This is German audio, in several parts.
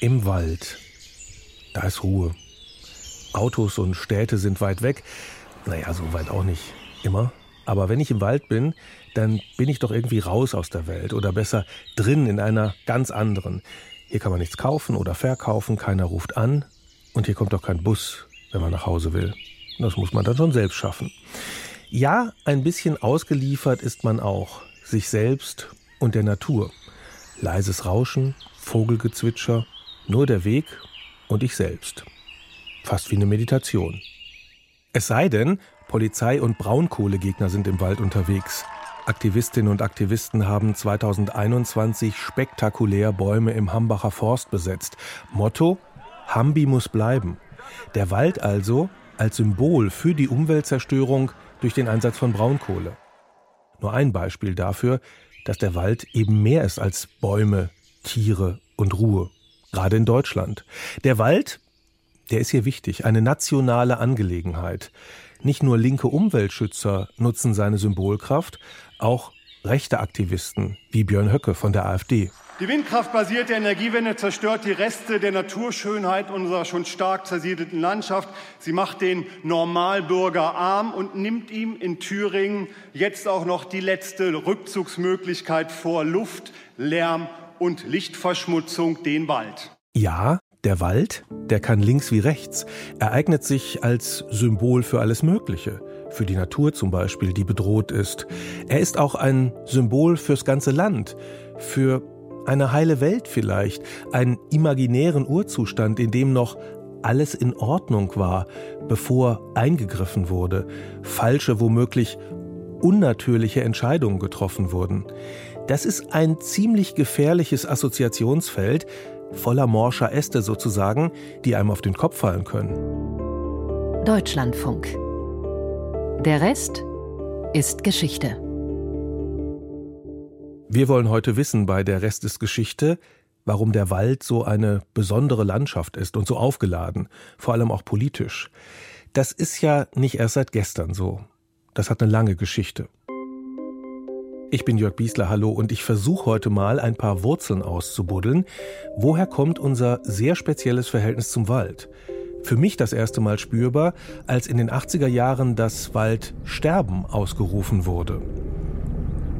Im Wald. Da ist Ruhe. Autos und Städte sind weit weg. Naja, so weit auch nicht immer. Aber wenn ich im Wald bin, dann bin ich doch irgendwie raus aus der Welt oder besser drin in einer ganz anderen. Hier kann man nichts kaufen oder verkaufen, keiner ruft an und hier kommt auch kein Bus, wenn man nach Hause will. Das muss man dann schon selbst schaffen. Ja, ein bisschen ausgeliefert ist man auch, sich selbst und der Natur. Leises Rauschen, Vogelgezwitscher, nur der Weg und ich selbst. Fast wie eine Meditation. Es sei denn, Polizei und Braunkohlegegner sind im Wald unterwegs. Aktivistinnen und Aktivisten haben 2021 spektakulär Bäume im Hambacher Forst besetzt. Motto: Hambi muss bleiben. Der Wald also als Symbol für die Umweltzerstörung durch den Einsatz von Braunkohle. Nur ein Beispiel dafür, dass der Wald eben mehr ist als Bäume, Tiere und Ruhe. Gerade in Deutschland. Der Wald, der ist hier wichtig, eine nationale Angelegenheit. Nicht nur linke Umweltschützer nutzen seine Symbolkraft, auch rechte Aktivisten wie Björn Höcke von der AfD. Die windkraftbasierte Energiewende zerstört die Reste der Naturschönheit unserer schon stark zersiedelten Landschaft. Sie macht den Normalbürger arm und nimmt ihm in Thüringen jetzt auch noch die letzte Rückzugsmöglichkeit vor Luft, Lärm und Lichtverschmutzung, den Wald. Ja, der Wald, der kann links wie rechts. Er eignet sich als Symbol für alles Mögliche. Für die Natur zum Beispiel, die bedroht ist. Er ist auch ein Symbol fürs ganze Land. Für eine heile Welt vielleicht, einen imaginären Urzustand, in dem noch alles in Ordnung war, bevor eingegriffen wurde, falsche, womöglich unnatürliche Entscheidungen getroffen wurden. Das ist ein ziemlich gefährliches Assoziationsfeld, voller morscher Äste sozusagen, die einem auf den Kopf fallen können. Deutschlandfunk. Der Rest ist Geschichte. Wir wollen heute wissen bei der Rest ist Geschichte, warum der Wald so eine besondere Landschaft ist und so aufgeladen, vor allem auch politisch. Das ist ja nicht erst seit gestern so. Das hat eine lange Geschichte. Ich bin Jörg Biesler, hallo, und ich versuche heute mal ein paar Wurzeln auszubuddeln. Woher kommt unser sehr spezielles Verhältnis zum Wald? Für mich das erste Mal spürbar, als in den 80er Jahren das Waldsterben ausgerufen wurde.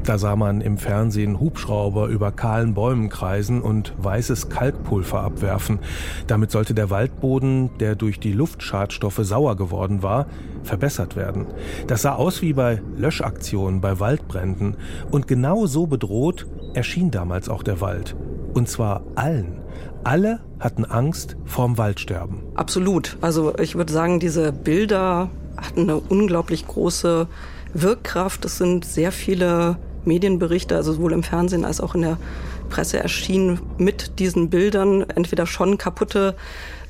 Da sah man im Fernsehen Hubschrauber über kahlen Bäumen kreisen und weißes Kalkpulver abwerfen. Damit sollte der Waldboden, der durch die Luftschadstoffe sauer geworden war, verbessert werden. Das sah aus wie bei Löschaktionen, bei Waldbränden. Und genau so bedroht erschien damals auch der Wald. Und zwar allen. Alle hatten Angst vorm Waldsterben. Absolut. Also ich würde sagen, diese Bilder hatten eine unglaublich große Wirkkraft. Es sind sehr viele Medienberichte, also sowohl im Fernsehen als auch in der Presse erschienen mit diesen Bildern entweder schon kaputte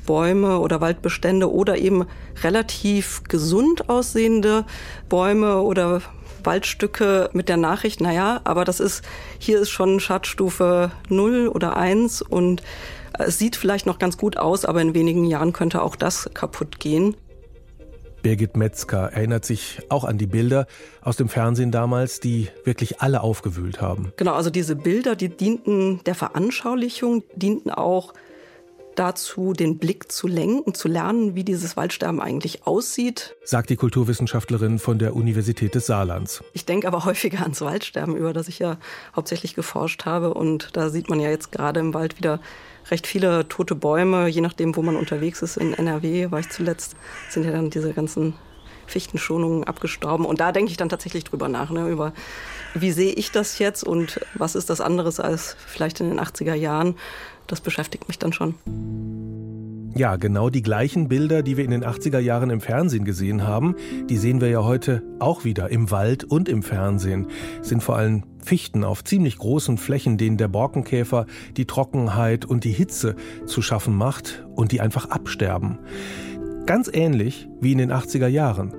Bäume oder Waldbestände oder eben relativ gesund aussehende Bäume oder Waldstücke mit der Nachricht, naja, aber das ist, hier ist schon Schadstufe 0 oder 1 und es sieht vielleicht noch ganz gut aus, aber in wenigen Jahren könnte auch das kaputt gehen. Birgit Metzger erinnert sich auch an die Bilder aus dem Fernsehen damals, die wirklich alle aufgewühlt haben. Genau, also diese Bilder, die dienten der Veranschaulichung, dienten auch dazu, den Blick zu lenken, zu lernen, wie dieses Waldsterben eigentlich aussieht. Sagt die Kulturwissenschaftlerin von der Universität des Saarlands. Ich denke aber häufiger ans Waldsterben, über das ich ja hauptsächlich geforscht habe. Und da sieht man ja jetzt gerade im Wald wieder recht viele tote Bäume, je nachdem, wo man unterwegs ist. In NRW war ich zuletzt, sind ja dann diese ganzen Fichtenschonungen abgestorben. Und da denke ich dann tatsächlich drüber nach, ne, über wie sehe ich das jetzt und was ist das anderes als vielleicht in den 80er Jahren. Das beschäftigt mich dann schon. Ja, genau die gleichen Bilder, die wir in den 80er Jahren im Fernsehen gesehen haben, die sehen wir ja heute auch wieder im Wald und im Fernsehen. Es sind vor allem Fichten auf ziemlich großen Flächen, denen der Borkenkäfer die Trockenheit und die Hitze zu schaffen macht und die einfach absterben. Ganz ähnlich wie in den 80er Jahren.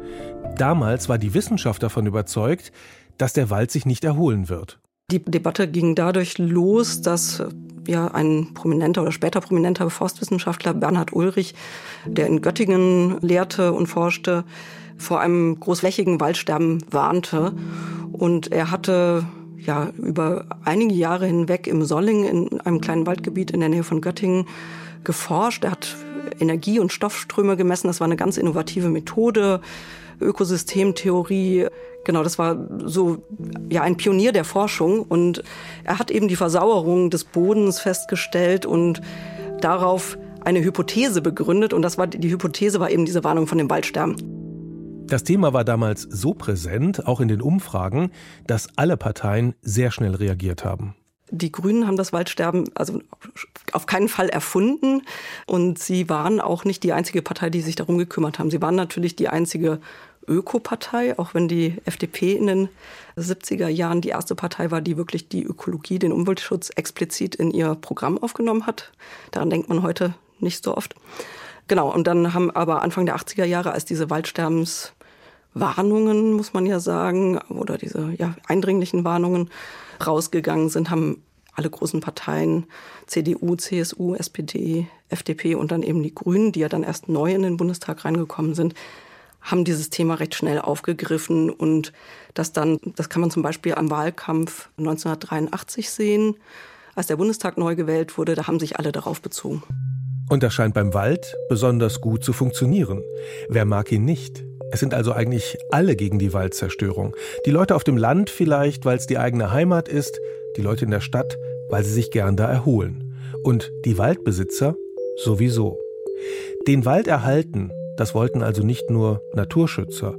Damals war die Wissenschaft davon überzeugt, dass der Wald sich nicht erholen wird. Die Debatte ging dadurch los, dass ja ein prominenter oder später prominenter Forstwissenschaftler Bernhard Ulrich, der in Göttingen lehrte und forschte, vor einem großflächigen Waldsterben warnte. Und er hatte ja über einige Jahre hinweg im Solling in einem kleinen Waldgebiet in der Nähe von Göttingen geforscht. Er hat Energie- und Stoffströme gemessen. Das war eine ganz innovative Methode. Ökosystemtheorie. Genau, das war so ja ein Pionier der Forschung und er hat eben die Versauerung des Bodens festgestellt und darauf eine Hypothese begründet und das war die Hypothese war eben diese Warnung von dem Waldsterben. Das Thema war damals so präsent, auch in den Umfragen, dass alle Parteien sehr schnell reagiert haben. Die Grünen haben das Waldsterben also auf keinen Fall erfunden und sie waren auch nicht die einzige Partei, die sich darum gekümmert haben. Sie waren natürlich die einzige Ökopartei, auch wenn die FDP in den 70er Jahren die erste Partei war, die wirklich die Ökologie, den Umweltschutz explizit in ihr Programm aufgenommen hat. Daran denkt man heute nicht so oft. Genau, und dann haben aber Anfang der 80er Jahre, als diese Waldsterbenswarnungen, muss man ja sagen, oder diese ja, eindringlichen Warnungen rausgegangen sind, haben alle großen Parteien, CDU, CSU, SPD, FDP und dann eben die Grünen, die ja dann erst neu in den Bundestag reingekommen sind, haben dieses Thema recht schnell aufgegriffen und das dann, das kann man zum Beispiel am Wahlkampf 1983 sehen, als der Bundestag neu gewählt wurde, da haben sich alle darauf bezogen. Und das scheint beim Wald besonders gut zu funktionieren. Wer mag ihn nicht? Es sind also eigentlich alle gegen die Waldzerstörung. Die Leute auf dem Land vielleicht, weil es die eigene Heimat ist, die Leute in der Stadt, weil sie sich gern da erholen. Und die Waldbesitzer sowieso. Den Wald erhalten das wollten also nicht nur Naturschützer.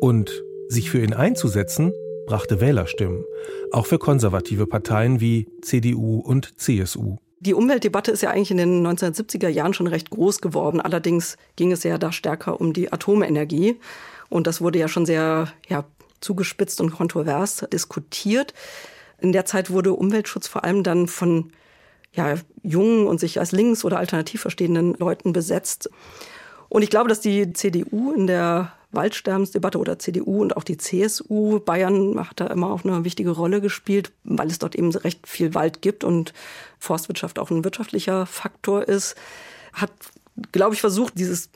Und sich für ihn einzusetzen, brachte Wählerstimmen, auch für konservative Parteien wie CDU und CSU. Die Umweltdebatte ist ja eigentlich in den 1970er Jahren schon recht groß geworden. Allerdings ging es ja da stärker um die Atomenergie. Und das wurde ja schon sehr ja, zugespitzt und kontrovers diskutiert. In der Zeit wurde Umweltschutz vor allem dann von ja, jungen und sich als links- oder alternativ verstehenden Leuten besetzt. Und ich glaube, dass die CDU in der Waldsterbensdebatte oder CDU und auch die CSU, Bayern hat da immer auch eine wichtige Rolle gespielt, weil es dort eben recht viel Wald gibt und Forstwirtschaft auch ein wirtschaftlicher Faktor ist, hat, glaube ich, versucht, dieses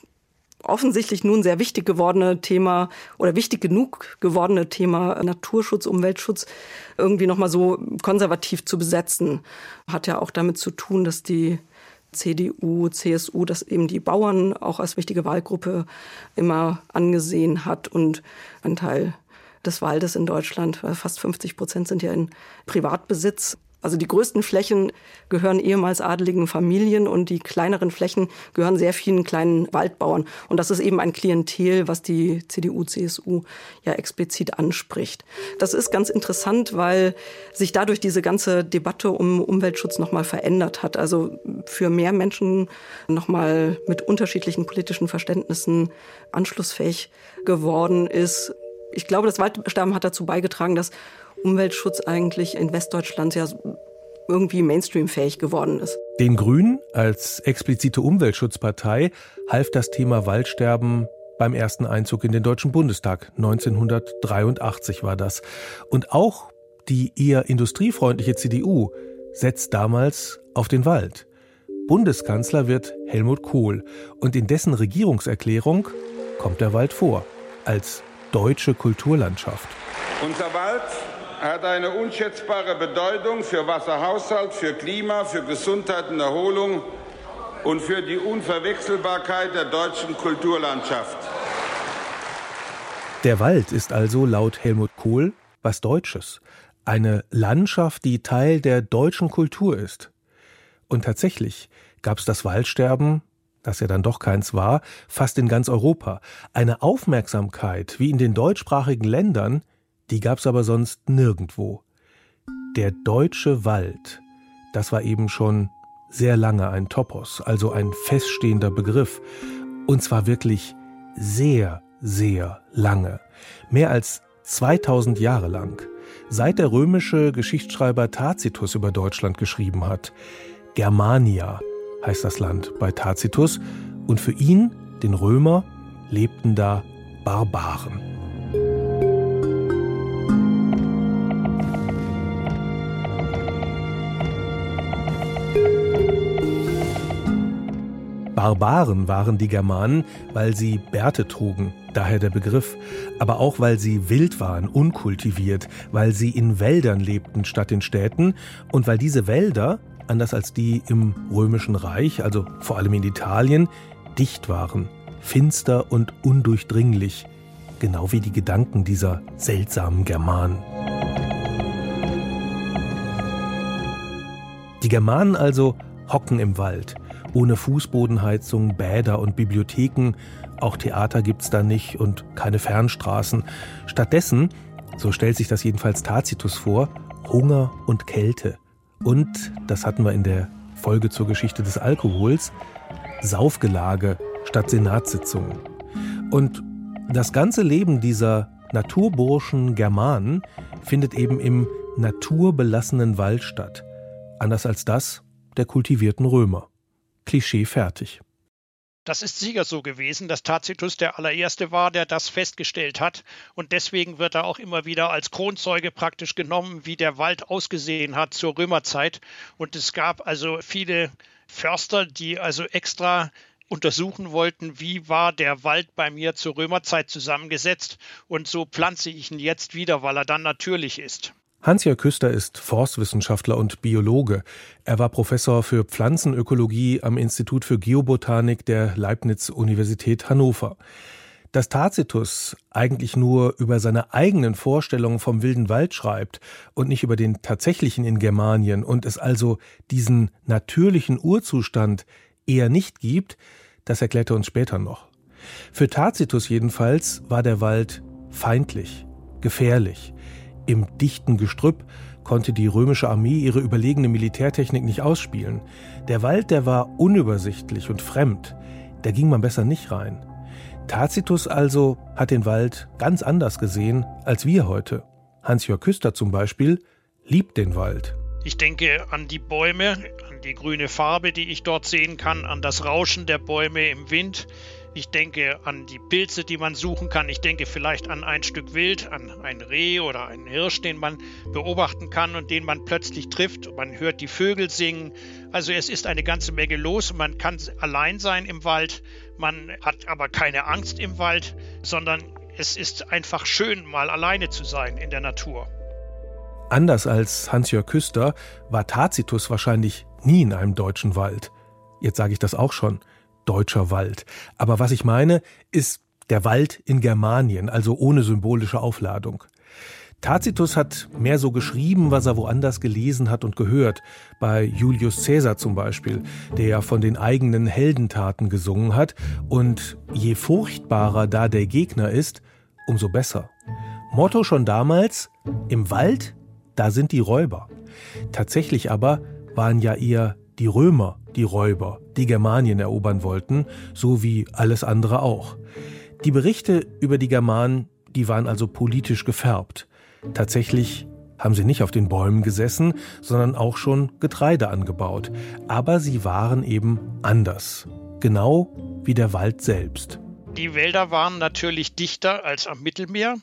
offensichtlich nun sehr wichtig gewordene Thema oder wichtig genug gewordene Thema Naturschutz, Umweltschutz irgendwie nochmal so konservativ zu besetzen. Hat ja auch damit zu tun, dass die CDU, CSU, dass eben die Bauern auch als wichtige Wahlgruppe immer angesehen hat und ein Teil des Waldes in Deutschland, fast 50 Prozent sind ja in Privatbesitz, also die größten Flächen gehören ehemals adeligen Familien und die kleineren Flächen gehören sehr vielen kleinen Waldbauern. Und das ist eben ein Klientel, was die CDU, CSU ja explizit anspricht. Das ist ganz interessant, weil sich dadurch diese ganze Debatte um Umweltschutz nochmal verändert hat. Also für mehr Menschen nochmal mit unterschiedlichen politischen Verständnissen anschlussfähig geworden ist. Ich glaube, das Waldsterben hat dazu beigetragen, dass Umweltschutz eigentlich in Westdeutschland ja irgendwie mainstreamfähig geworden ist. Den Grünen als explizite Umweltschutzpartei half das Thema Waldsterben beim ersten Einzug in den Deutschen Bundestag. 1983 war das. Und auch die eher industriefreundliche CDU setzt damals auf den Wald. Bundeskanzler wird Helmut Kohl und in dessen Regierungserklärung kommt der Wald vor als deutsche Kulturlandschaft. Unser Wald hat eine unschätzbare Bedeutung für Wasserhaushalt, für Klima, für Gesundheit und Erholung und für die Unverwechselbarkeit der deutschen Kulturlandschaft. Der Wald ist also laut Helmut Kohl was Deutsches. Eine Landschaft, die Teil der deutschen Kultur ist. Und tatsächlich gab es das Waldsterben, das ja dann doch keins war, fast in ganz Europa. Eine Aufmerksamkeit wie in den deutschsprachigen Ländern, die gab's aber sonst nirgendwo. Der deutsche Wald, das war eben schon sehr lange ein Topos, also ein feststehender Begriff. Und zwar wirklich sehr, sehr lange. Mehr als 2000 Jahre lang. Seit der römische Geschichtsschreiber Tacitus über Deutschland geschrieben hat. Germania heißt das Land bei Tacitus. Und für ihn, den Römer, lebten da Barbaren. Barbaren waren die Germanen, weil sie Bärte trugen, daher der Begriff, aber auch weil sie wild waren, unkultiviert, weil sie in Wäldern lebten statt in Städten und weil diese Wälder, anders als die im römischen Reich, also vor allem in Italien, dicht waren, finster und undurchdringlich, genau wie die Gedanken dieser seltsamen Germanen. Die Germanen also hocken im Wald, ohne Fußbodenheizung, Bäder und Bibliotheken, auch Theater gibt's da nicht und keine Fernstraßen. Stattdessen, so stellt sich das jedenfalls Tacitus vor, Hunger und Kälte. Und, das hatten wir in der Folge zur Geschichte des Alkohols, Saufgelage statt Senatssitzungen. Und das ganze Leben dieser naturburschen Germanen findet eben im naturbelassenen Wald statt. Anders als das der kultivierten Römer. Klischee fertig. Das ist sicher so gewesen, dass Tacitus der allererste war, der das festgestellt hat. Und deswegen wird er auch immer wieder als Kronzeuge praktisch genommen, wie der Wald ausgesehen hat zur Römerzeit. Und es gab also viele Förster, die also extra untersuchen wollten, wie war der Wald bei mir zur Römerzeit zusammengesetzt. Und so pflanze ich ihn jetzt wieder, weil er dann natürlich ist. Hans-Jörg Küster ist Forstwissenschaftler und Biologe. Er war Professor für Pflanzenökologie am Institut für Geobotanik der Leibniz-Universität Hannover. Dass Tacitus eigentlich nur über seine eigenen Vorstellungen vom wilden Wald schreibt und nicht über den tatsächlichen in Germanien und es also diesen natürlichen Urzustand eher nicht gibt, das erklärt er uns später noch. Für Tacitus jedenfalls war der Wald feindlich, gefährlich. Im dichten Gestrüpp konnte die römische Armee ihre überlegene Militärtechnik nicht ausspielen. Der Wald, der war unübersichtlich und fremd. Da ging man besser nicht rein. Tacitus also hat den Wald ganz anders gesehen als wir heute. Hans-Jörg Küster zum Beispiel liebt den Wald. Ich denke an die Bäume, an die grüne Farbe, die ich dort sehen kann, an das Rauschen der Bäume im Wind. Ich denke an die Pilze, die man suchen kann. Ich denke vielleicht an ein Stück Wild, an ein Reh oder einen Hirsch, den man beobachten kann und den man plötzlich trifft. Man hört die Vögel singen. Also es ist eine ganze Menge los. Man kann allein sein im Wald. Man hat aber keine Angst im Wald, sondern es ist einfach schön, mal alleine zu sein in der Natur. Anders als Hans-Jörg Küster war Tacitus wahrscheinlich nie in einem deutschen Wald. Jetzt sage ich das auch schon deutscher Wald. Aber was ich meine, ist der Wald in Germanien, also ohne symbolische Aufladung. Tacitus hat mehr so geschrieben, was er woanders gelesen hat und gehört. Bei Julius Caesar zum Beispiel, der ja von den eigenen Heldentaten gesungen hat. Und je furchtbarer da der Gegner ist, umso besser. Motto schon damals, im Wald, da sind die Räuber. Tatsächlich aber waren ja eher die Römer die Räuber, die Germanien erobern wollten, so wie alles andere auch. Die Berichte über die Germanen, die waren also politisch gefärbt. Tatsächlich haben sie nicht auf den Bäumen gesessen, sondern auch schon Getreide angebaut. Aber sie waren eben anders. Genau wie der Wald selbst. Die Wälder waren natürlich dichter als am Mittelmeer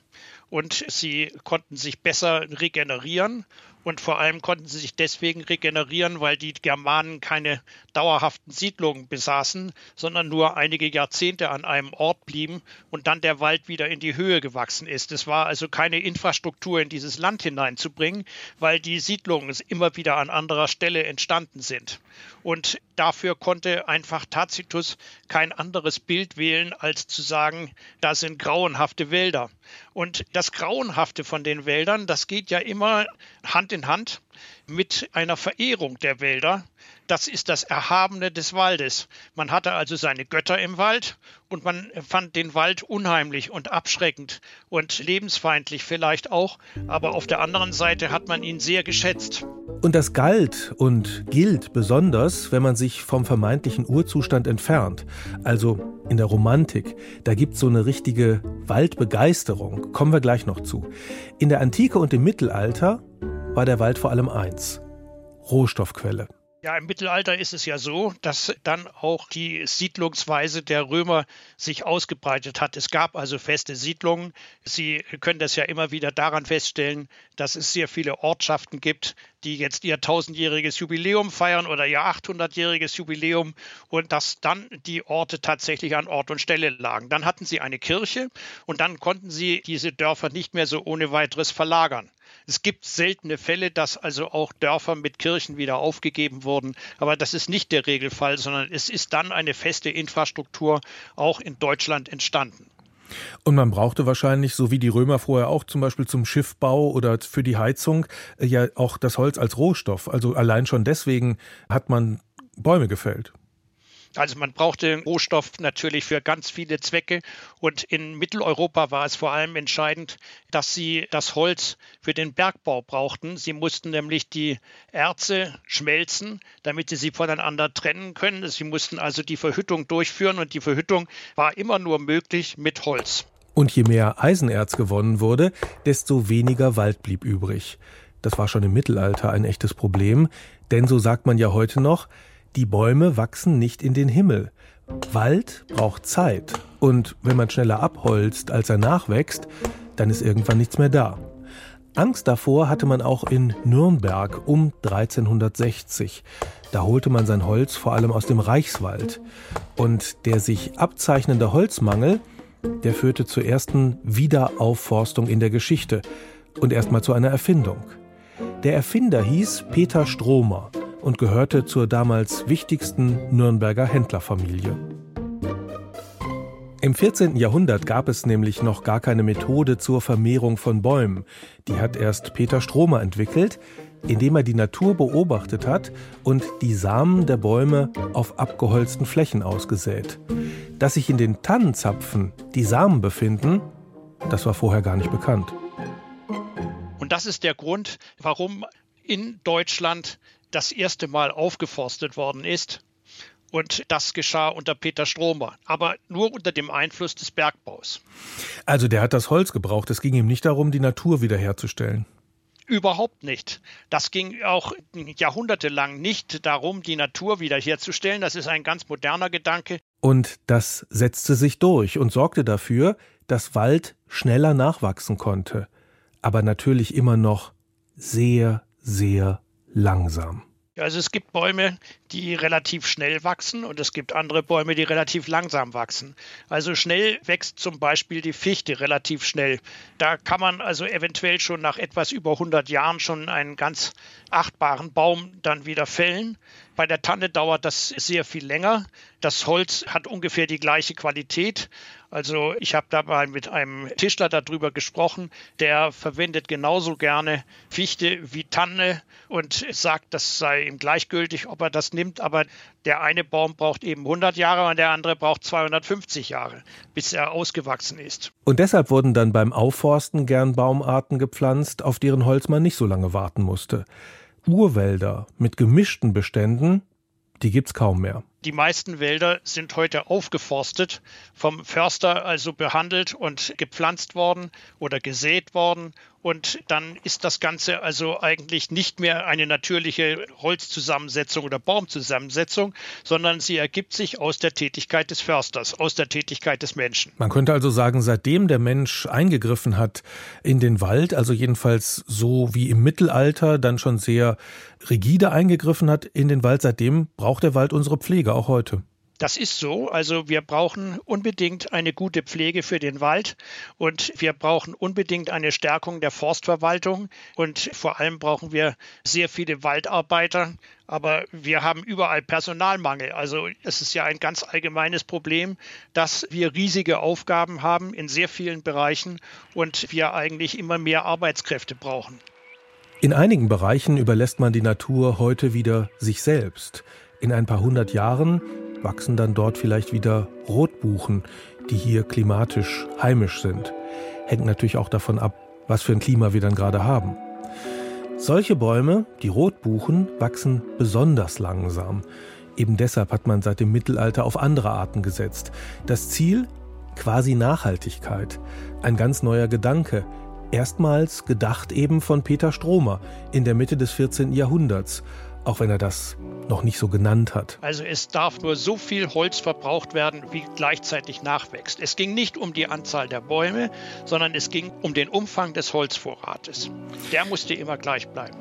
und sie konnten sich besser regenerieren und vor allem konnten sie sich deswegen regenerieren, weil die Germanen keine dauerhaften Siedlungen besaßen, sondern nur einige Jahrzehnte an einem Ort blieben und dann der Wald wieder in die Höhe gewachsen ist. Es war also keine Infrastruktur in dieses Land hineinzubringen, weil die Siedlungen immer wieder an anderer Stelle entstanden sind. Und dafür konnte einfach Tacitus kein anderes Bild wählen, als zu sagen, da sind grauenhafte Wälder. Und das Grauenhafte von den Wäldern, das geht ja immer Hand in Hand mit einer Verehrung der Wälder. Das ist das Erhabene des Waldes. Man hatte also seine Götter im Wald und man fand den Wald unheimlich und abschreckend und lebensfeindlich vielleicht auch, aber auf der anderen Seite hat man ihn sehr geschätzt. Und das galt und gilt besonders, wenn man sich vom vermeintlichen Urzustand entfernt. Also in der Romantik, da gibt es so eine richtige Waldbegeisterung. Kommen wir gleich noch zu. In der Antike und im Mittelalter war der Wald vor allem eins: Rohstoffquelle. Ja, im Mittelalter ist es ja so, dass dann auch die Siedlungsweise der Römer sich ausgebreitet hat. Es gab also feste Siedlungen. Sie können das ja immer wieder daran feststellen, dass es sehr viele Ortschaften gibt, die jetzt ihr tausendjähriges Jubiläum feiern oder ihr 800-jähriges Jubiläum und dass dann die Orte tatsächlich an Ort und Stelle lagen. Dann hatten sie eine Kirche und dann konnten sie diese Dörfer nicht mehr so ohne weiteres verlagern. Es gibt seltene Fälle, dass also auch Dörfer mit Kirchen wieder aufgegeben wurden, aber das ist nicht der Regelfall, sondern es ist dann eine feste Infrastruktur auch in Deutschland entstanden. Und man brauchte wahrscheinlich, so wie die Römer vorher auch zum Beispiel zum Schiffbau oder für die Heizung, äh, ja auch das Holz als Rohstoff. Also allein schon deswegen hat man Bäume gefällt. Also man brauchte Rohstoff natürlich für ganz viele Zwecke und in Mitteleuropa war es vor allem entscheidend, dass sie das Holz für den Bergbau brauchten. Sie mussten nämlich die Erze schmelzen, damit sie sie voneinander trennen können. Sie mussten also die Verhüttung durchführen und die Verhüttung war immer nur möglich mit Holz. Und je mehr Eisenerz gewonnen wurde, desto weniger Wald blieb übrig. Das war schon im Mittelalter ein echtes Problem, denn so sagt man ja heute noch, die Bäume wachsen nicht in den Himmel. Wald braucht Zeit. Und wenn man schneller abholzt, als er nachwächst, dann ist irgendwann nichts mehr da. Angst davor hatte man auch in Nürnberg um 1360. Da holte man sein Holz vor allem aus dem Reichswald. Und der sich abzeichnende Holzmangel, der führte zur ersten Wiederaufforstung in der Geschichte und erstmal zu einer Erfindung. Der Erfinder hieß Peter Stromer und gehörte zur damals wichtigsten Nürnberger Händlerfamilie. Im 14. Jahrhundert gab es nämlich noch gar keine Methode zur Vermehrung von Bäumen. Die hat erst Peter Stromer entwickelt, indem er die Natur beobachtet hat und die Samen der Bäume auf abgeholzten Flächen ausgesät. Dass sich in den Tannenzapfen die Samen befinden, das war vorher gar nicht bekannt. Und das ist der Grund, warum in Deutschland das erste Mal aufgeforstet worden ist. Und das geschah unter Peter Stromer, aber nur unter dem Einfluss des Bergbaus. Also der hat das Holz gebraucht. Es ging ihm nicht darum, die Natur wiederherzustellen. Überhaupt nicht. Das ging auch jahrhundertelang nicht darum, die Natur wiederherzustellen. Das ist ein ganz moderner Gedanke. Und das setzte sich durch und sorgte dafür, dass Wald schneller nachwachsen konnte. Aber natürlich immer noch sehr, sehr langsam. Also es gibt Bäume, die relativ schnell wachsen und es gibt andere Bäume, die relativ langsam wachsen. Also schnell wächst zum Beispiel die Fichte relativ schnell. Da kann man also eventuell schon nach etwas über 100 Jahren schon einen ganz achtbaren Baum dann wieder fällen. Bei der Tanne dauert das sehr viel länger. Das Holz hat ungefähr die gleiche Qualität. Also ich habe da mal mit einem Tischler darüber gesprochen, der verwendet genauso gerne Fichte wie Tanne und sagt, das sei ihm gleichgültig, ob er das nimmt, aber der eine Baum braucht eben 100 Jahre und der andere braucht 250 Jahre, bis er ausgewachsen ist. Und deshalb wurden dann beim Aufforsten gern Baumarten gepflanzt, auf deren Holz man nicht so lange warten musste. Urwälder mit gemischten Beständen, die gibt's kaum mehr. Die meisten Wälder sind heute aufgeforstet, vom Förster also behandelt und gepflanzt worden oder gesät worden. Und dann ist das Ganze also eigentlich nicht mehr eine natürliche Holzzusammensetzung oder Baumzusammensetzung, sondern sie ergibt sich aus der Tätigkeit des Försters, aus der Tätigkeit des Menschen. Man könnte also sagen, seitdem der Mensch eingegriffen hat in den Wald, also jedenfalls so wie im Mittelalter, dann schon sehr rigide eingegriffen hat in den Wald, seitdem braucht der Wald unsere Pflege auch heute. Das ist so. Also wir brauchen unbedingt eine gute Pflege für den Wald und wir brauchen unbedingt eine Stärkung der Forstverwaltung und vor allem brauchen wir sehr viele Waldarbeiter. Aber wir haben überall Personalmangel. Also es ist ja ein ganz allgemeines Problem, dass wir riesige Aufgaben haben in sehr vielen Bereichen und wir eigentlich immer mehr Arbeitskräfte brauchen. In einigen Bereichen überlässt man die Natur heute wieder sich selbst. In ein paar hundert Jahren wachsen dann dort vielleicht wieder Rotbuchen, die hier klimatisch heimisch sind. Hängt natürlich auch davon ab, was für ein Klima wir dann gerade haben. Solche Bäume, die Rotbuchen, wachsen besonders langsam. Eben deshalb hat man seit dem Mittelalter auf andere Arten gesetzt. Das Ziel? Quasi Nachhaltigkeit. Ein ganz neuer Gedanke. Erstmals gedacht eben von Peter Stromer in der Mitte des 14. Jahrhunderts auch wenn er das noch nicht so genannt hat. Also es darf nur so viel Holz verbraucht werden, wie gleichzeitig nachwächst. Es ging nicht um die Anzahl der Bäume, sondern es ging um den Umfang des Holzvorrates. Der musste immer gleich bleiben.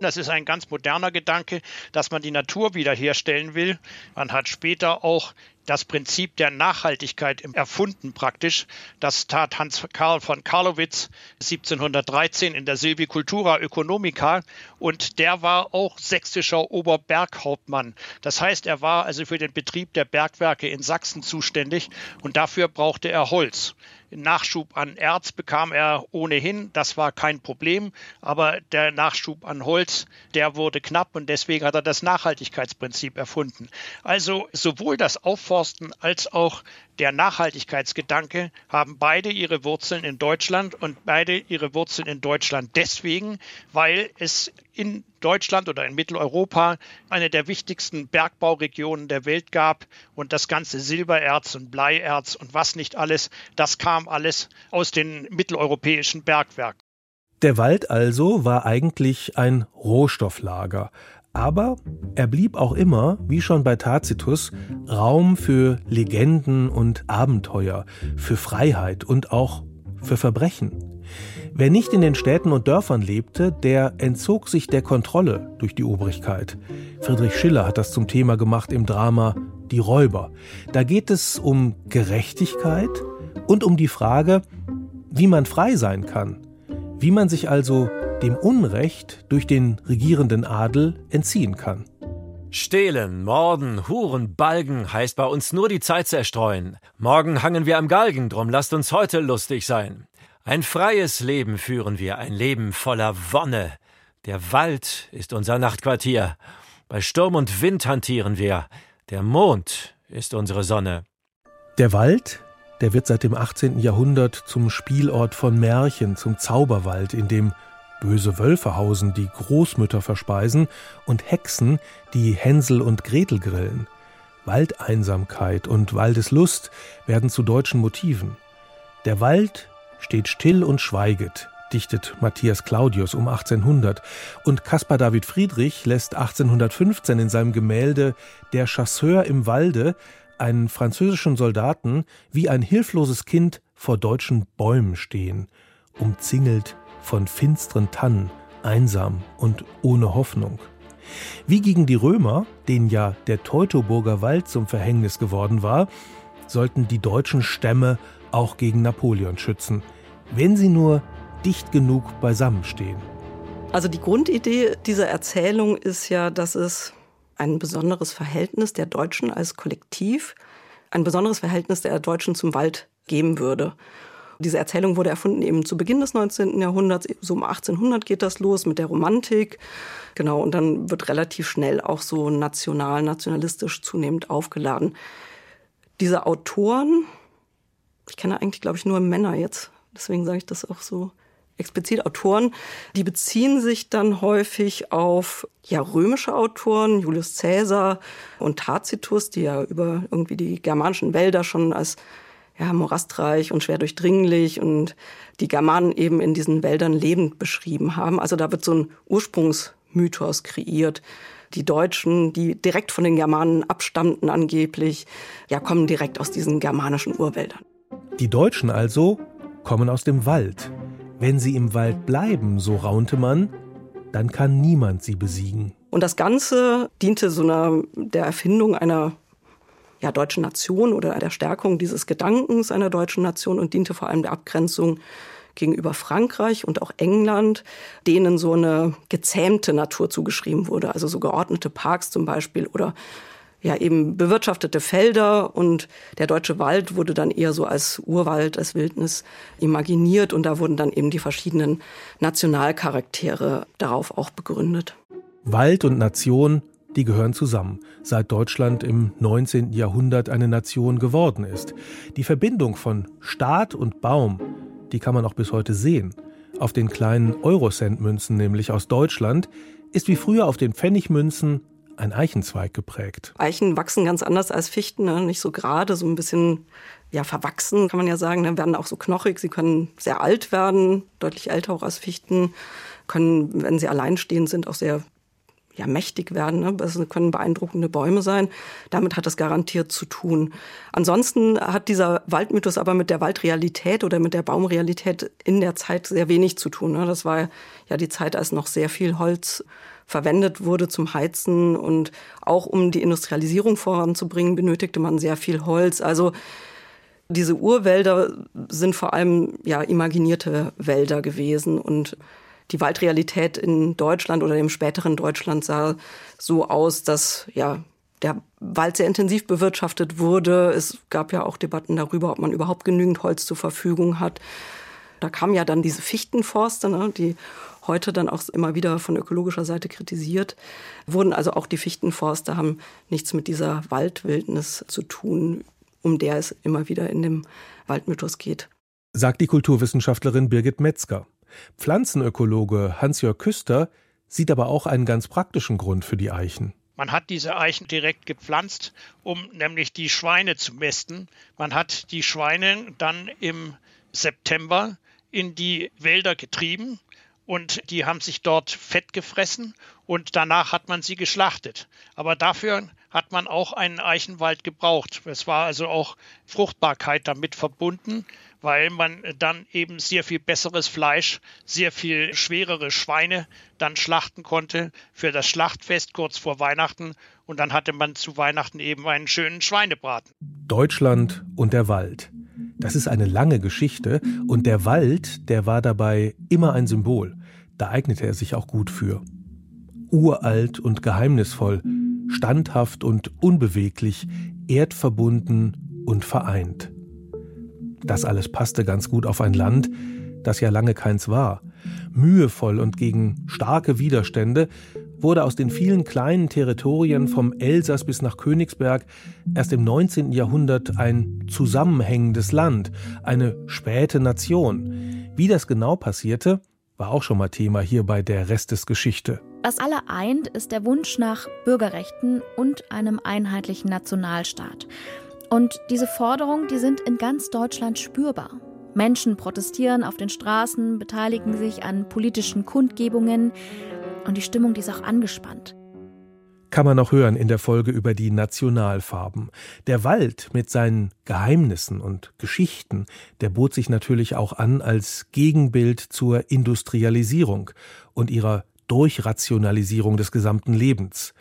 Das ist ein ganz moderner Gedanke, dass man die Natur wiederherstellen will. Man hat später auch das Prinzip der Nachhaltigkeit erfunden praktisch. Das tat Hans Karl von Karlowitz 1713 in der Silvicultura Ökonomica und der war auch sächsischer Oberberghauptmann. Das heißt, er war also für den Betrieb der Bergwerke in Sachsen zuständig und dafür brauchte er Holz. Nachschub an Erz bekam er ohnehin, das war kein Problem, aber der Nachschub an Holz, der wurde knapp und deswegen hat er das Nachhaltigkeitsprinzip erfunden. Also sowohl das Aufforsten als auch der Nachhaltigkeitsgedanke haben beide ihre Wurzeln in Deutschland und beide ihre Wurzeln in Deutschland deswegen, weil es in Deutschland oder in Mitteleuropa eine der wichtigsten Bergbauregionen der Welt gab und das ganze Silbererz und Bleierz und was nicht alles, das kam alles aus den mitteleuropäischen Bergwerken. Der Wald also war eigentlich ein Rohstofflager, aber er blieb auch immer, wie schon bei Tacitus, Raum für Legenden und Abenteuer, für Freiheit und auch für Verbrechen. Wer nicht in den Städten und Dörfern lebte, der entzog sich der Kontrolle durch die Obrigkeit. Friedrich Schiller hat das zum Thema gemacht im Drama Die Räuber. Da geht es um Gerechtigkeit und um die Frage, wie man frei sein kann, wie man sich also dem Unrecht durch den regierenden Adel entziehen kann. Stehlen, Morden, Huren, Balgen heißt bei uns nur die Zeit zerstreuen. Morgen hangen wir am Galgen, drum lasst uns heute lustig sein. Ein freies Leben führen wir, ein Leben voller Wonne. Der Wald ist unser Nachtquartier. Bei Sturm und Wind hantieren wir. Der Mond ist unsere Sonne. Der Wald, der wird seit dem 18. Jahrhundert zum Spielort von Märchen, zum Zauberwald, in dem böse Wölfe hausen, die Großmütter verspeisen, und Hexen, die Hänsel und Gretel grillen. Waldeinsamkeit und Waldeslust werden zu deutschen Motiven. Der Wald steht still und schweiget, dichtet Matthias Claudius um 1800, und Caspar David Friedrich lässt 1815 in seinem Gemälde Der Chasseur im Walde einen französischen Soldaten wie ein hilfloses Kind vor deutschen Bäumen stehen, umzingelt von finsteren Tannen, einsam und ohne Hoffnung. Wie gegen die Römer, denen ja der Teutoburger Wald zum Verhängnis geworden war, sollten die deutschen Stämme auch gegen Napoleon schützen, wenn sie nur dicht genug beisammenstehen. Also die Grundidee dieser Erzählung ist ja, dass es ein besonderes Verhältnis der Deutschen als Kollektiv, ein besonderes Verhältnis der Deutschen zum Wald geben würde. Diese Erzählung wurde erfunden eben zu Beginn des 19. Jahrhunderts, so um 1800 geht das los mit der Romantik. Genau, und dann wird relativ schnell auch so national, nationalistisch zunehmend aufgeladen. Diese Autoren, ich kenne eigentlich, glaube ich, nur Männer jetzt, deswegen sage ich das auch so explizit Autoren, die beziehen sich dann häufig auf ja, römische Autoren, Julius Caesar und Tacitus, die ja über irgendwie die germanischen Wälder schon als ja, morastreich und schwer durchdringlich und die Germanen eben in diesen Wäldern lebend beschrieben haben. Also da wird so ein Ursprungsmythos kreiert. Die Deutschen, die direkt von den Germanen abstammten angeblich, ja, kommen direkt aus diesen germanischen Urwäldern. Die Deutschen also kommen aus dem Wald. Wenn sie im Wald bleiben, so raunte man, dann kann niemand sie besiegen. Und das Ganze diente so einer, der Erfindung einer ja, deutschen Nation oder der Stärkung dieses Gedankens einer deutschen Nation und diente vor allem der Abgrenzung gegenüber Frankreich und auch England, denen so eine gezähmte Natur zugeschrieben wurde, also so geordnete Parks zum Beispiel oder ja eben bewirtschaftete Felder und der deutsche Wald wurde dann eher so als Urwald, als Wildnis imaginiert und da wurden dann eben die verschiedenen Nationalcharaktere darauf auch begründet. Wald und Nation die gehören zusammen, seit Deutschland im 19. Jahrhundert eine Nation geworden ist. Die Verbindung von Staat und Baum, die kann man auch bis heute sehen. Auf den kleinen Eurocent-Münzen, nämlich aus Deutschland, ist wie früher auf den Pfennigmünzen ein Eichenzweig geprägt. Eichen wachsen ganz anders als Fichten, ne? nicht so gerade, so ein bisschen ja, verwachsen, kann man ja sagen. Dann werden auch so knochig, sie können sehr alt werden, deutlich älter auch als Fichten können, wenn sie alleinstehend sind, auch sehr ja, mächtig werden. Ne? Das können beeindruckende Bäume sein. Damit hat es garantiert zu tun. Ansonsten hat dieser Waldmythos aber mit der Waldrealität oder mit der Baumrealität in der Zeit sehr wenig zu tun. Ne? Das war ja die Zeit, als noch sehr viel Holz verwendet wurde zum Heizen und auch um die Industrialisierung voranzubringen, benötigte man sehr viel Holz. Also diese Urwälder sind vor allem ja imaginierte Wälder gewesen und die Waldrealität in Deutschland oder im späteren Deutschland sah so aus, dass ja der Wald sehr intensiv bewirtschaftet wurde. Es gab ja auch Debatten darüber, ob man überhaupt genügend Holz zur Verfügung hat. Da kamen ja dann diese Fichtenforste, ne, die heute dann auch immer wieder von ökologischer Seite kritisiert wurden. Also auch die Fichtenforste haben nichts mit dieser Waldwildnis zu tun, um der es immer wieder in dem Waldmythos geht. Sagt die Kulturwissenschaftlerin Birgit Metzger. Pflanzenökologe Hans-Jörg Küster sieht aber auch einen ganz praktischen Grund für die Eichen. Man hat diese Eichen direkt gepflanzt, um nämlich die Schweine zu mästen. Man hat die Schweine dann im September in die Wälder getrieben und die haben sich dort fett gefressen und danach hat man sie geschlachtet. Aber dafür hat man auch einen Eichenwald gebraucht. Es war also auch Fruchtbarkeit damit verbunden weil man dann eben sehr viel besseres Fleisch, sehr viel schwerere Schweine dann schlachten konnte für das Schlachtfest kurz vor Weihnachten. Und dann hatte man zu Weihnachten eben einen schönen Schweinebraten. Deutschland und der Wald. Das ist eine lange Geschichte und der Wald, der war dabei immer ein Symbol. Da eignete er sich auch gut für. Uralt und geheimnisvoll, standhaft und unbeweglich, erdverbunden und vereint. Das alles passte ganz gut auf ein Land, das ja lange keins war. Mühevoll und gegen starke Widerstände wurde aus den vielen kleinen Territorien vom Elsass bis nach Königsberg erst im 19. Jahrhundert ein zusammenhängendes Land, eine späte Nation. Wie das genau passierte, war auch schon mal Thema hier bei der Rest des Geschichte. Was alle eint, ist der Wunsch nach Bürgerrechten und einem einheitlichen Nationalstaat. Und diese Forderungen, die sind in ganz Deutschland spürbar. Menschen protestieren auf den Straßen, beteiligen sich an politischen Kundgebungen und die Stimmung die ist auch angespannt. Kann man noch hören in der Folge über die Nationalfarben. Der Wald mit seinen Geheimnissen und Geschichten, der bot sich natürlich auch an als Gegenbild zur Industrialisierung und ihrer Durchrationalisierung des gesamten Lebens.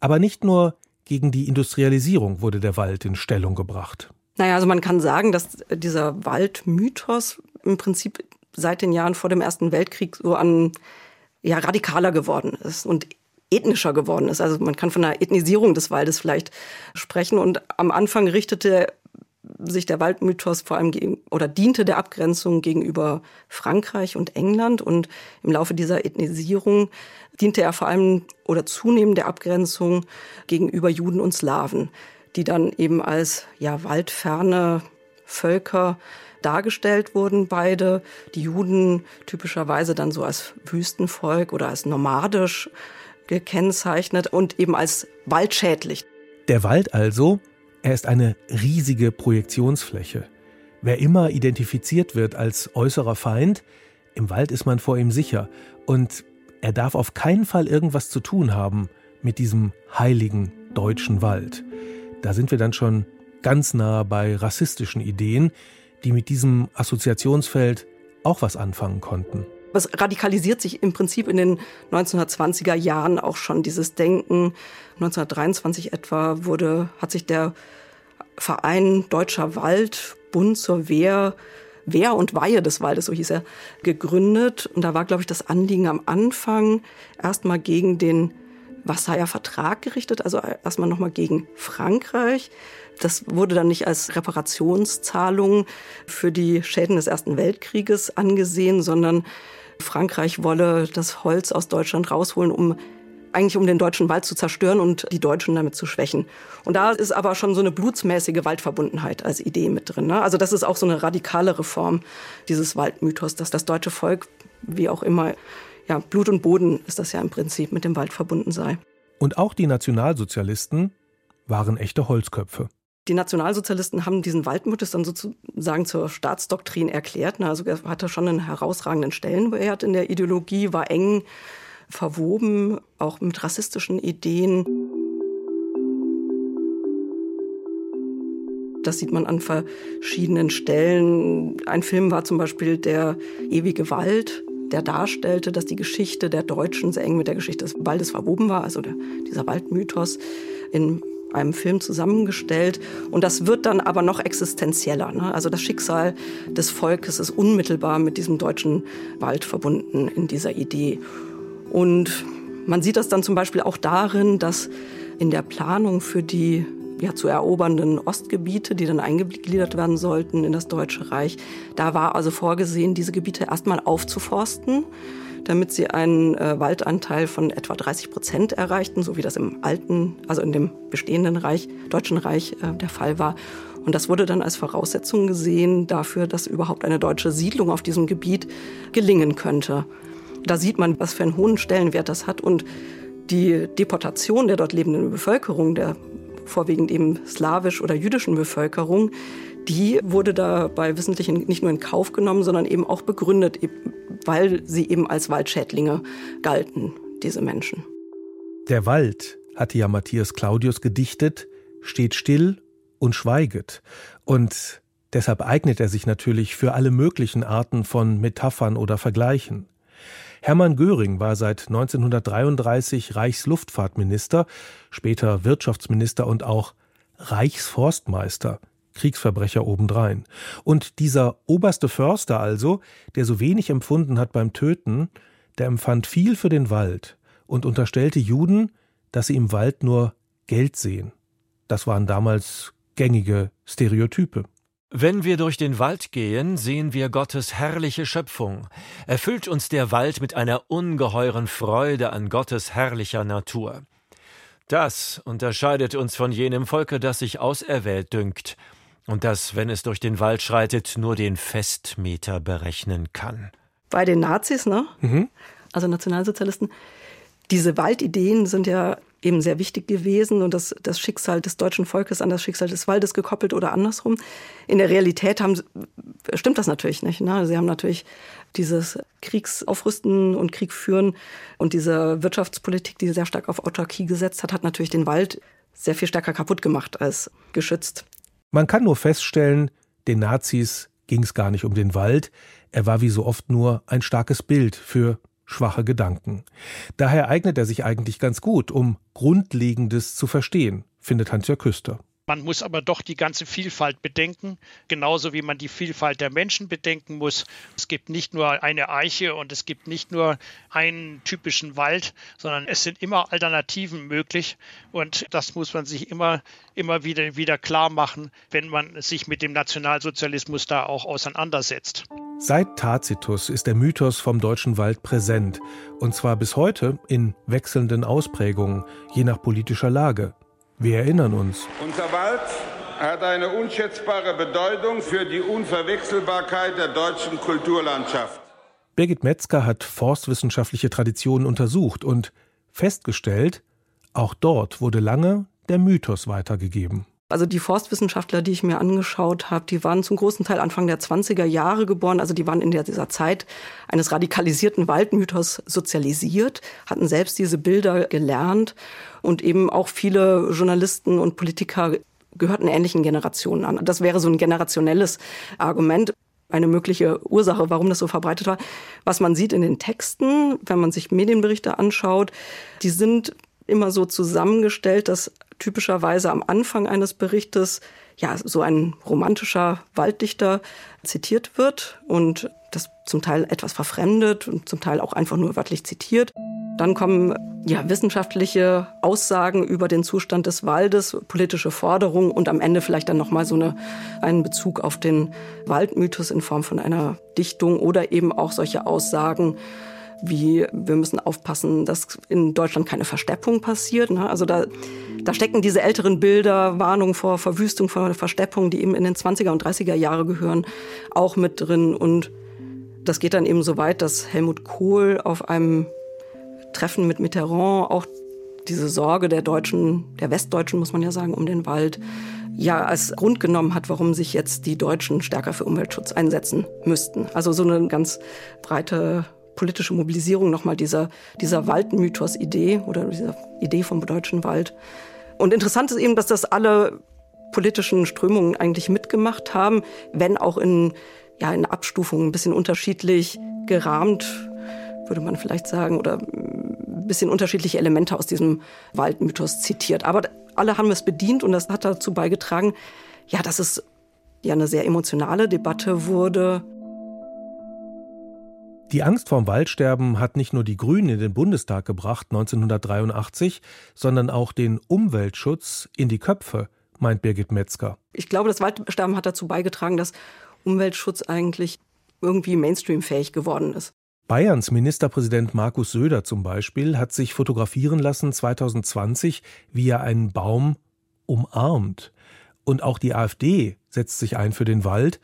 Aber nicht nur gegen die Industrialisierung wurde der Wald in Stellung gebracht. Naja, also man kann sagen, dass dieser Waldmythos im Prinzip seit den Jahren vor dem Ersten Weltkrieg so an ja radikaler geworden ist und ethnischer geworden ist. Also man kann von einer Ethnisierung des Waldes vielleicht sprechen. Und am Anfang richtete sich der Waldmythos vor allem gegen, oder diente der Abgrenzung gegenüber Frankreich und England. Und im Laufe dieser Ethnisierung diente er vor allem oder zunehmend der Abgrenzung gegenüber Juden und Slawen, die dann eben als ja, waldferne Völker dargestellt wurden, beide. Die Juden typischerweise dann so als Wüstenvolk oder als nomadisch gekennzeichnet und eben als waldschädlich. Der Wald also er ist eine riesige Projektionsfläche. Wer immer identifiziert wird als äußerer Feind, im Wald ist man vor ihm sicher. Und er darf auf keinen Fall irgendwas zu tun haben mit diesem heiligen deutschen Wald. Da sind wir dann schon ganz nah bei rassistischen Ideen, die mit diesem Assoziationsfeld auch was anfangen konnten. Es radikalisiert sich im Prinzip in den 1920er Jahren auch schon dieses Denken. 1923 etwa wurde, hat sich der Verein Deutscher Wald, Bund zur Wehr, Wehr und Weihe des Waldes, so hieß er, gegründet. Und da war, glaube ich, das Anliegen am Anfang erstmal gegen den Versailler Vertrag gerichtet, also erstmal nochmal gegen Frankreich. Das wurde dann nicht als Reparationszahlung für die Schäden des Ersten Weltkrieges angesehen, sondern Frankreich wolle das Holz aus Deutschland rausholen, um eigentlich um den deutschen Wald zu zerstören und die Deutschen damit zu schwächen. Und da ist aber schon so eine blutsmäßige Waldverbundenheit als Idee mit drin. Ne? Also das ist auch so eine radikale Reform dieses Waldmythos, dass das deutsche Volk, wie auch immer, ja, Blut und Boden ist das ja im Prinzip mit dem Wald verbunden sei. Und auch die Nationalsozialisten waren echte Holzköpfe. Die Nationalsozialisten haben diesen Waldmythos dann sozusagen zur Staatsdoktrin erklärt. Also er hatte schon einen herausragenden Stellenwert in der Ideologie, war eng verwoben, auch mit rassistischen Ideen. Das sieht man an verschiedenen Stellen. Ein Film war zum Beispiel Der ewige Wald, der darstellte, dass die Geschichte der Deutschen sehr eng mit der Geschichte des Waldes verwoben war, also der, dieser Waldmythos in einem Film zusammengestellt. Und das wird dann aber noch existenzieller. Ne? Also das Schicksal des Volkes ist unmittelbar mit diesem deutschen Wald verbunden in dieser Idee. Und man sieht das dann zum Beispiel auch darin, dass in der Planung für die ja, zu erobernden Ostgebiete, die dann eingegliedert werden sollten in das Deutsche Reich. Da war also vorgesehen, diese Gebiete erstmal aufzuforsten, damit sie einen äh, Waldanteil von etwa 30 Prozent erreichten, so wie das im alten, also in dem bestehenden Reich, Deutschen Reich äh, der Fall war. Und das wurde dann als Voraussetzung gesehen dafür, dass überhaupt eine deutsche Siedlung auf diesem Gebiet gelingen könnte. Da sieht man, was für einen hohen Stellenwert das hat und die Deportation der dort lebenden Bevölkerung, der vorwiegend eben slawisch oder jüdischen Bevölkerung, die wurde dabei wissentlich nicht nur in Kauf genommen, sondern eben auch begründet, weil sie eben als Waldschädlinge galten, diese Menschen. Der Wald, hatte ja Matthias Claudius gedichtet, steht still und schweiget. Und deshalb eignet er sich natürlich für alle möglichen Arten von Metaphern oder Vergleichen. Hermann Göring war seit 1933 Reichsluftfahrtminister, später Wirtschaftsminister und auch Reichsforstmeister. Kriegsverbrecher obendrein. Und dieser oberste Förster also, der so wenig empfunden hat beim Töten, der empfand viel für den Wald und unterstellte Juden, dass sie im Wald nur Geld sehen. Das waren damals gängige Stereotype. Wenn wir durch den Wald gehen, sehen wir Gottes herrliche Schöpfung. Erfüllt uns der Wald mit einer ungeheuren Freude an Gottes herrlicher Natur. Das unterscheidet uns von jenem Volke, das sich auserwählt dünkt und das, wenn es durch den Wald schreitet, nur den Festmeter berechnen kann. Bei den Nazis, ne? Mhm. Also Nationalsozialisten, diese Waldideen sind ja eben sehr wichtig gewesen und das, das Schicksal des deutschen Volkes an das Schicksal des Waldes gekoppelt oder andersrum. In der Realität haben, stimmt das natürlich nicht. Ne? Sie haben natürlich dieses Kriegsaufrüsten und Krieg führen und diese Wirtschaftspolitik, die sehr stark auf Autarkie gesetzt hat, hat natürlich den Wald sehr viel stärker kaputt gemacht als geschützt. Man kann nur feststellen, den Nazis ging es gar nicht um den Wald, er war wie so oft nur ein starkes Bild für schwache Gedanken. Daher eignet er sich eigentlich ganz gut, um Grundlegendes zu verstehen, findet Hans-Jörg Küster. Man muss aber doch die ganze Vielfalt bedenken, genauso wie man die Vielfalt der Menschen bedenken muss. Es gibt nicht nur eine Eiche und es gibt nicht nur einen typischen Wald, sondern es sind immer Alternativen möglich und das muss man sich immer, immer wieder, wieder klar machen, wenn man sich mit dem Nationalsozialismus da auch auseinandersetzt. Seit Tacitus ist der Mythos vom deutschen Wald präsent, und zwar bis heute in wechselnden Ausprägungen, je nach politischer Lage. Wir erinnern uns. Unser Wald hat eine unschätzbare Bedeutung für die Unverwechselbarkeit der deutschen Kulturlandschaft. Birgit Metzger hat forstwissenschaftliche Traditionen untersucht und festgestellt, auch dort wurde lange der Mythos weitergegeben. Also die Forstwissenschaftler, die ich mir angeschaut habe, die waren zum großen Teil Anfang der 20er Jahre geboren. Also die waren in dieser Zeit eines radikalisierten Waldmythos sozialisiert, hatten selbst diese Bilder gelernt und eben auch viele Journalisten und Politiker gehörten ähnlichen Generationen an. Das wäre so ein generationelles Argument eine mögliche Ursache, warum das so verbreitet war. Was man sieht in den Texten, wenn man sich Medienberichte anschaut, die sind immer so zusammengestellt, dass typischerweise am Anfang eines Berichtes ja so ein romantischer Walddichter zitiert wird und das zum Teil etwas verfremdet und zum Teil auch einfach nur wörtlich zitiert. Dann kommen ja wissenschaftliche Aussagen über den Zustand des Waldes, politische Forderungen und am Ende vielleicht dann noch mal so eine, einen Bezug auf den Waldmythos in Form von einer Dichtung oder eben auch solche Aussagen wie wir müssen aufpassen, dass in Deutschland keine Versteppung passiert. Ne? Also da, da stecken diese älteren Bilder, Warnungen vor Verwüstung, vor Versteppung, die eben in den 20er und 30er Jahre gehören, auch mit drin. Und das geht dann eben so weit, dass Helmut Kohl auf einem Treffen mit Mitterrand auch diese Sorge der Deutschen, der Westdeutschen muss man ja sagen, um den Wald ja als Grund genommen hat, warum sich jetzt die Deutschen stärker für Umweltschutz einsetzen müssten. Also so eine ganz breite politische Mobilisierung nochmal dieser, dieser Waldmythos-Idee oder dieser Idee vom deutschen Wald. Und interessant ist eben, dass das alle politischen Strömungen eigentlich mitgemacht haben, wenn auch in, ja, in Abstufungen ein bisschen unterschiedlich gerahmt, würde man vielleicht sagen, oder ein bisschen unterschiedliche Elemente aus diesem Waldmythos zitiert. Aber alle haben es bedient und das hat dazu beigetragen, ja, dass es ja eine sehr emotionale Debatte wurde. Die Angst vorm Waldsterben hat nicht nur die Grünen in den Bundestag gebracht 1983, sondern auch den Umweltschutz in die Köpfe, meint Birgit Metzger. Ich glaube, das Waldsterben hat dazu beigetragen, dass Umweltschutz eigentlich irgendwie mainstreamfähig geworden ist. Bayerns Ministerpräsident Markus Söder zum Beispiel hat sich fotografieren lassen 2020, wie er einen Baum umarmt. Und auch die AfD setzt sich ein für den Wald,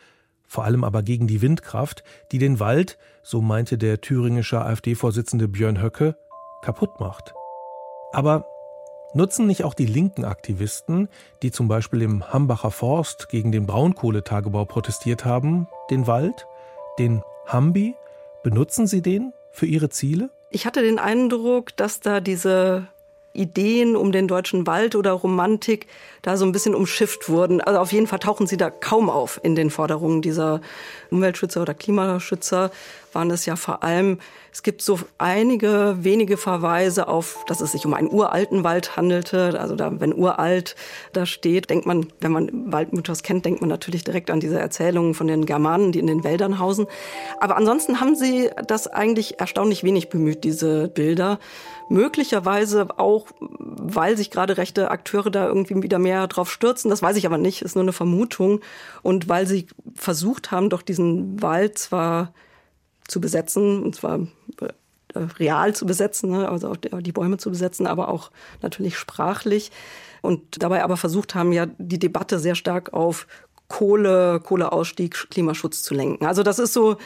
vor allem aber gegen die Windkraft, die den Wald, so meinte der thüringische AfD-Vorsitzende Björn Höcke, kaputt macht. Aber nutzen nicht auch die linken Aktivisten, die zum Beispiel im Hambacher Forst gegen den Braunkohletagebau protestiert haben, den Wald, den Hambi? Benutzen sie den für ihre Ziele? Ich hatte den Eindruck, dass da diese Ideen um den deutschen Wald oder Romantik da so ein bisschen umschifft wurden. Also auf jeden Fall tauchen sie da kaum auf in den Forderungen dieser Umweltschützer oder Klimaschützer. Waren es ja vor allem, es gibt so einige wenige Verweise auf, dass es sich um einen uralten Wald handelte. Also da, wenn uralt da steht, denkt man, wenn man Waldmythos kennt, denkt man natürlich direkt an diese Erzählungen von den Germanen, die in den Wäldern hausen. Aber ansonsten haben sie das eigentlich erstaunlich wenig bemüht, diese Bilder. Möglicherweise auch, weil sich gerade rechte Akteure da irgendwie wieder mehr drauf stürzen. Das weiß ich aber nicht, ist nur eine Vermutung. Und weil sie versucht haben, doch diesen Wald zwar zu besetzen, und zwar äh, real zu besetzen, ne, also auch die Bäume zu besetzen, aber auch natürlich sprachlich. Und dabei aber versucht haben, ja die Debatte sehr stark auf Kohle, Kohleausstieg, Klimaschutz zu lenken. Also das ist so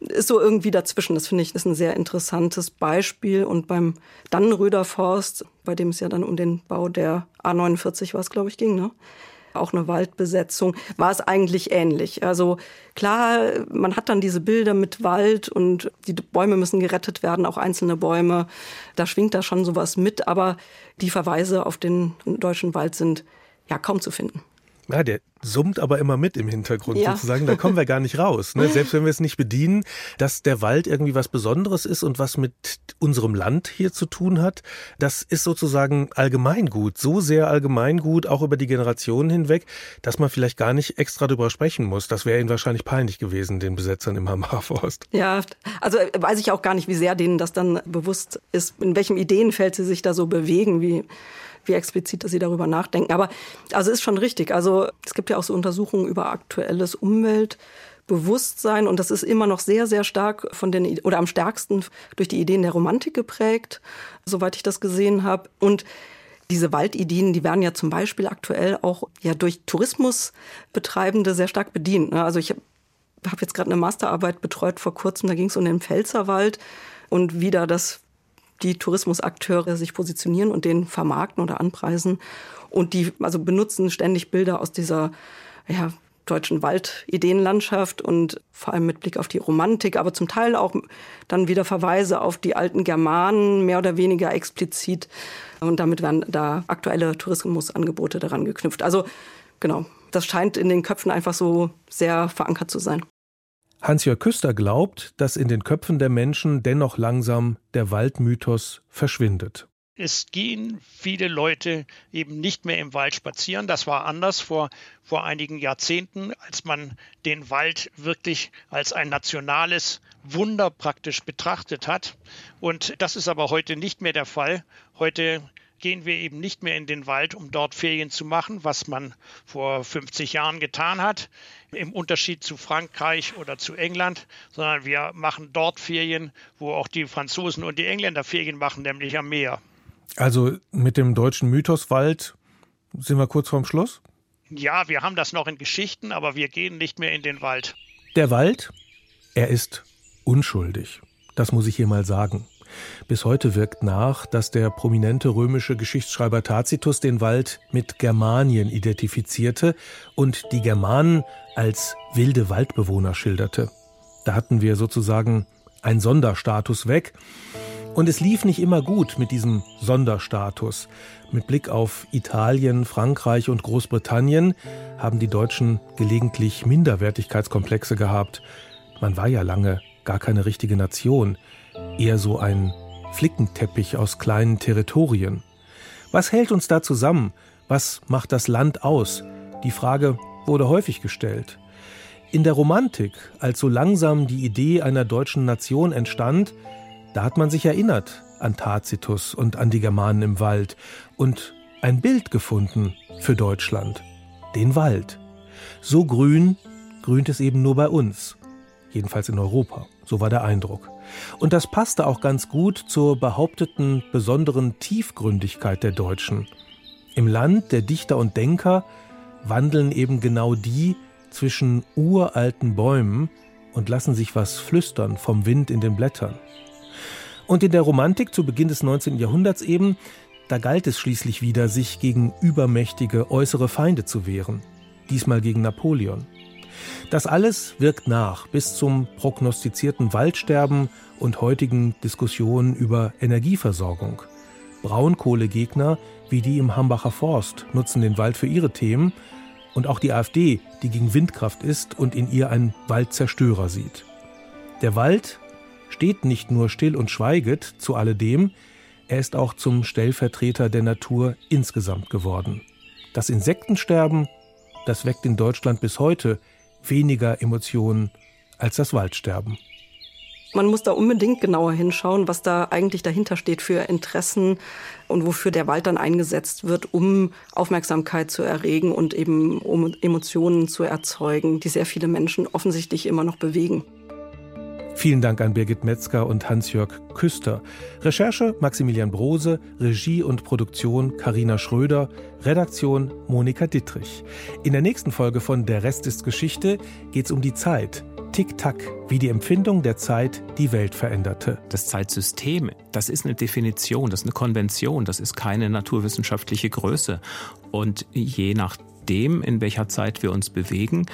ist so irgendwie dazwischen. Das finde ich ist ein sehr interessantes Beispiel. Und beim Dannenröder Forst, bei dem es ja dann um den Bau der A49 war glaube ich, ging, ne? Auch eine Waldbesetzung, war es eigentlich ähnlich. Also klar, man hat dann diese Bilder mit Wald und die Bäume müssen gerettet werden, auch einzelne Bäume. Da schwingt da schon sowas mit, aber die Verweise auf den deutschen Wald sind ja kaum zu finden. Ja, der summt aber immer mit im Hintergrund ja. sozusagen. Da kommen wir gar nicht raus. Ne? Selbst wenn wir es nicht bedienen, dass der Wald irgendwie was Besonderes ist und was mit unserem Land hier zu tun hat, das ist sozusagen allgemeingut. So sehr allgemeingut, auch über die Generationen hinweg, dass man vielleicht gar nicht extra drüber sprechen muss. Das wäre ihnen wahrscheinlich peinlich gewesen, den Besetzern im Hammerforst. Ja, also weiß ich auch gar nicht, wie sehr denen das dann bewusst ist, in welchem Ideenfeld sie sich da so bewegen, wie wie explizit, dass sie darüber nachdenken. Aber also ist schon richtig. Also es gibt ja auch so Untersuchungen über aktuelles Umweltbewusstsein und das ist immer noch sehr, sehr stark von den oder am stärksten durch die Ideen der Romantik geprägt, soweit ich das gesehen habe. Und diese Waldideen, die werden ja zum Beispiel aktuell auch ja durch Tourismusbetreibende sehr stark bedient. Ne? Also ich habe hab jetzt gerade eine Masterarbeit betreut vor kurzem, da ging es um den Pfälzerwald und wie da das die Tourismusakteure sich positionieren und den vermarkten oder anpreisen. Und die also benutzen ständig Bilder aus dieser ja, deutschen Waldideenlandschaft und vor allem mit Blick auf die Romantik, aber zum Teil auch dann wieder Verweise auf die alten Germanen, mehr oder weniger explizit. Und damit werden da aktuelle Tourismusangebote daran geknüpft. Also genau, das scheint in den Köpfen einfach so sehr verankert zu sein. Hans-Jörg Küster glaubt, dass in den Köpfen der Menschen dennoch langsam der Waldmythos verschwindet. Es gehen viele Leute eben nicht mehr im Wald spazieren. Das war anders vor, vor einigen Jahrzehnten, als man den Wald wirklich als ein nationales Wunder praktisch betrachtet hat. Und das ist aber heute nicht mehr der Fall. Heute gehen wir eben nicht mehr in den Wald, um dort Ferien zu machen, was man vor 50 Jahren getan hat, im Unterschied zu Frankreich oder zu England, sondern wir machen dort Ferien, wo auch die Franzosen und die Engländer Ferien machen, nämlich am Meer. Also mit dem deutschen Mythos Wald sind wir kurz vorm Schluss? Ja, wir haben das noch in Geschichten, aber wir gehen nicht mehr in den Wald. Der Wald, er ist unschuldig. Das muss ich hier mal sagen. Bis heute wirkt nach, dass der prominente römische Geschichtsschreiber Tacitus den Wald mit Germanien identifizierte und die Germanen als wilde Waldbewohner schilderte. Da hatten wir sozusagen einen Sonderstatus weg. Und es lief nicht immer gut mit diesem Sonderstatus. Mit Blick auf Italien, Frankreich und Großbritannien haben die Deutschen gelegentlich Minderwertigkeitskomplexe gehabt. Man war ja lange gar keine richtige Nation, eher so ein Flickenteppich aus kleinen Territorien. Was hält uns da zusammen? Was macht das Land aus? Die Frage wurde häufig gestellt. In der Romantik, als so langsam die Idee einer deutschen Nation entstand, da hat man sich erinnert an Tacitus und an die Germanen im Wald und ein Bild gefunden für Deutschland, den Wald. So grün grünt es eben nur bei uns, jedenfalls in Europa, so war der Eindruck. Und das passte auch ganz gut zur behaupteten besonderen Tiefgründigkeit der Deutschen. Im Land der Dichter und Denker wandeln eben genau die zwischen uralten Bäumen und lassen sich was flüstern vom Wind in den Blättern. Und in der Romantik zu Beginn des 19. Jahrhunderts eben, da galt es schließlich wieder, sich gegen übermächtige äußere Feinde zu wehren. Diesmal gegen Napoleon. Das alles wirkt nach bis zum prognostizierten Waldsterben und heutigen Diskussionen über Energieversorgung. Braunkohlegegner wie die im Hambacher Forst nutzen den Wald für ihre Themen und auch die AfD, die gegen Windkraft ist und in ihr einen Waldzerstörer sieht. Der Wald steht nicht nur still und schweiget zu alledem, er ist auch zum Stellvertreter der Natur insgesamt geworden. Das Insektensterben, das weckt in Deutschland bis heute weniger Emotionen als das Waldsterben. Man muss da unbedingt genauer hinschauen, was da eigentlich dahinter steht für Interessen und wofür der Wald dann eingesetzt wird, um Aufmerksamkeit zu erregen und eben um Emotionen zu erzeugen, die sehr viele Menschen offensichtlich immer noch bewegen. Vielen Dank an Birgit Metzger und Hans-Jörg Küster. Recherche Maximilian Brose, Regie und Produktion Karina Schröder, Redaktion Monika Dittrich. In der nächsten Folge von Der Rest ist Geschichte geht es um die Zeit. Tick-Tack, wie die Empfindung der Zeit die Welt veränderte. Das Zeitsystem, das ist eine Definition, das ist eine Konvention, das ist keine naturwissenschaftliche Größe. Und je nachdem, in welcher Zeit wir uns bewegen,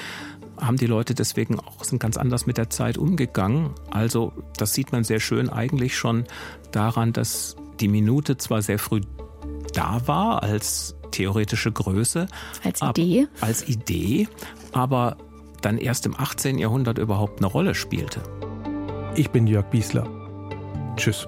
haben die Leute deswegen auch sind ganz anders mit der Zeit umgegangen. Also das sieht man sehr schön eigentlich schon daran, dass die Minute zwar sehr früh da war als theoretische Größe. Als Idee? Ab, als Idee, aber dann erst im 18. Jahrhundert überhaupt eine Rolle spielte. Ich bin Jörg Biesler. Tschüss.